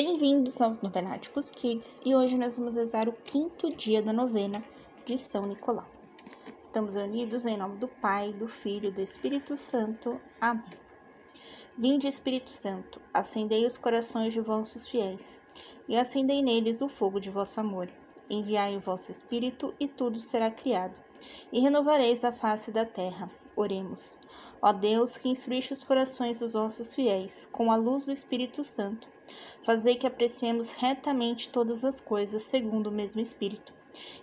Bem-vindos aos Novenáticos Kids e hoje nós vamos rezar o quinto dia da novena de São Nicolau. Estamos unidos em nome do Pai, do Filho e do Espírito Santo. Amém. Vinde, Espírito Santo, acendei os corações de vossos fiéis e acendei neles o fogo de vosso amor. Enviai o vosso Espírito e tudo será criado, e renovareis a face da terra. Oremos. Ó Deus, que instruíste os corações dos vossos fiéis com a luz do Espírito Santo, fazei que apreciemos retamente todas as coisas segundo o mesmo Espírito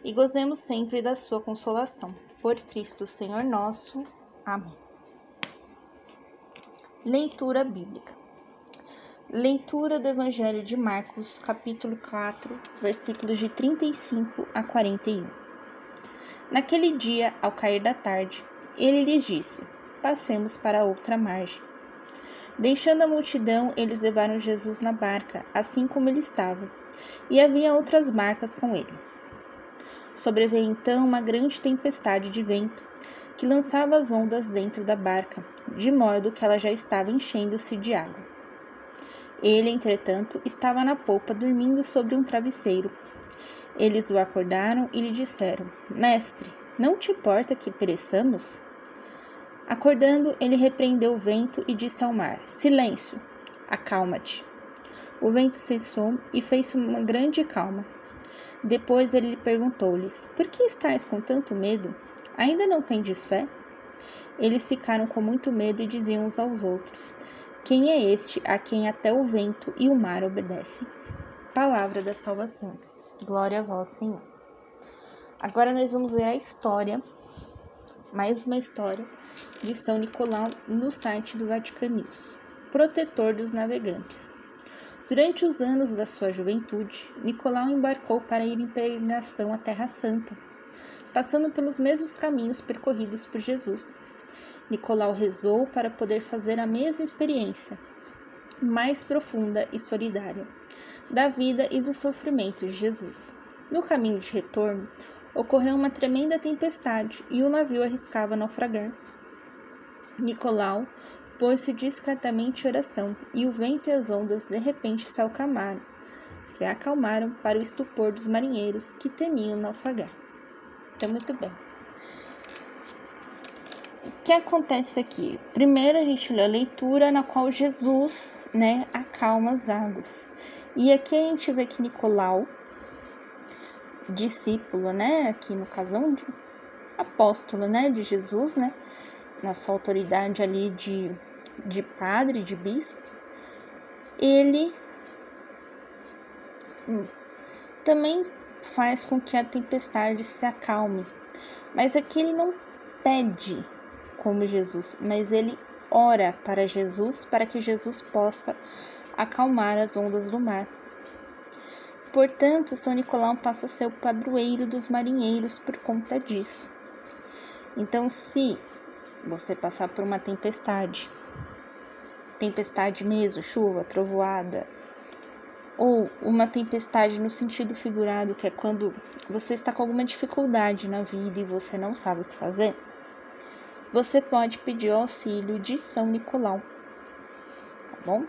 e gozemos sempre da sua consolação. Por Cristo, Senhor nosso. Amém. Leitura bíblica. Leitura do Evangelho de Marcos, capítulo 4, versículos de 35 a 41. Naquele dia, ao cair da tarde, ele lhes disse: Passemos para outra margem. Deixando a multidão, eles levaram Jesus na barca, assim como ele estava, e havia outras barcas com ele. Sobreveio então uma grande tempestade de vento, que lançava as ondas dentro da barca, de modo que ela já estava enchendo-se de água. Ele, entretanto, estava na polpa dormindo sobre um travesseiro. Eles o acordaram e lhe disseram: Mestre, não te importa que pereçamos? Acordando, ele repreendeu o vento e disse ao mar: Silêncio, acalma-te. O vento cessou e fez uma grande calma. Depois ele perguntou-lhes: Por que estáis com tanto medo? Ainda não tendes fé? Eles ficaram com muito medo e diziam uns aos outros: quem é este a quem até o vento e o mar obedecem? Palavra da salvação. Glória a vós, Senhor. Agora nós vamos ver a história, mais uma história de São Nicolau no site do Vatican News, protetor dos navegantes. Durante os anos da sua juventude, Nicolau embarcou para ir em peregrinação à Terra Santa, passando pelos mesmos caminhos percorridos por Jesus Nicolau rezou para poder fazer a mesma experiência, mais profunda e solidária, da vida e do sofrimento de Jesus. No caminho de retorno, ocorreu uma tremenda tempestade e o navio arriscava naufragar. Nicolau pôs-se discretamente em oração e o vento e as ondas de repente se acalmaram, se acalmaram para o estupor dos marinheiros que temiam naufragar. Então, muito bem o que acontece aqui? Primeiro a gente lê a leitura na qual Jesus, né, acalma as águas. E aqui a gente vê que Nicolau, discípulo, né, aqui no caso não de apóstolo, né, de Jesus, né, na sua autoridade ali de, de padre, de bispo, ele também faz com que a tempestade se acalme. Mas aqui ele não pede como Jesus, mas ele ora para Jesus para que Jesus possa acalmar as ondas do mar. Portanto, São Nicolau passa a ser o padroeiro dos marinheiros por conta disso. Então, se você passar por uma tempestade, tempestade mesmo, chuva, trovoada, ou uma tempestade no sentido figurado, que é quando você está com alguma dificuldade na vida e você não sabe o que fazer, você pode pedir o auxílio de São Nicolau, tá bom?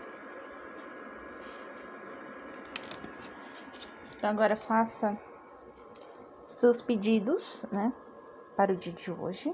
Então, agora faça seus pedidos, né, para o dia de hoje.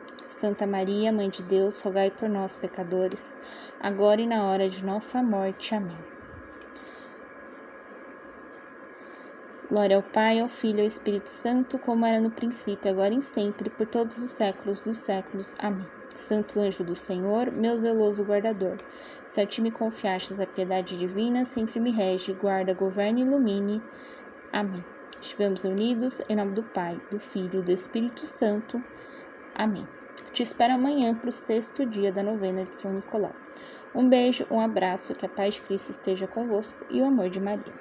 Santa Maria, Mãe de Deus, rogai por nós, pecadores, agora e na hora de nossa morte. Amém. Glória ao Pai, ao Filho e ao Espírito Santo, como era no princípio, agora e sempre, por todos os séculos dos séculos. Amém. Santo anjo do Senhor, meu zeloso guardador, se a ti me confiastes a piedade divina, sempre me rege, guarda, governa e ilumine. Amém. Estivemos unidos em nome do Pai, do Filho e do Espírito Santo. Amém. Te espero amanhã para o sexto dia da novena de São Nicolau. Um beijo, um abraço, que a paz de Cristo esteja convosco e o amor de Maria.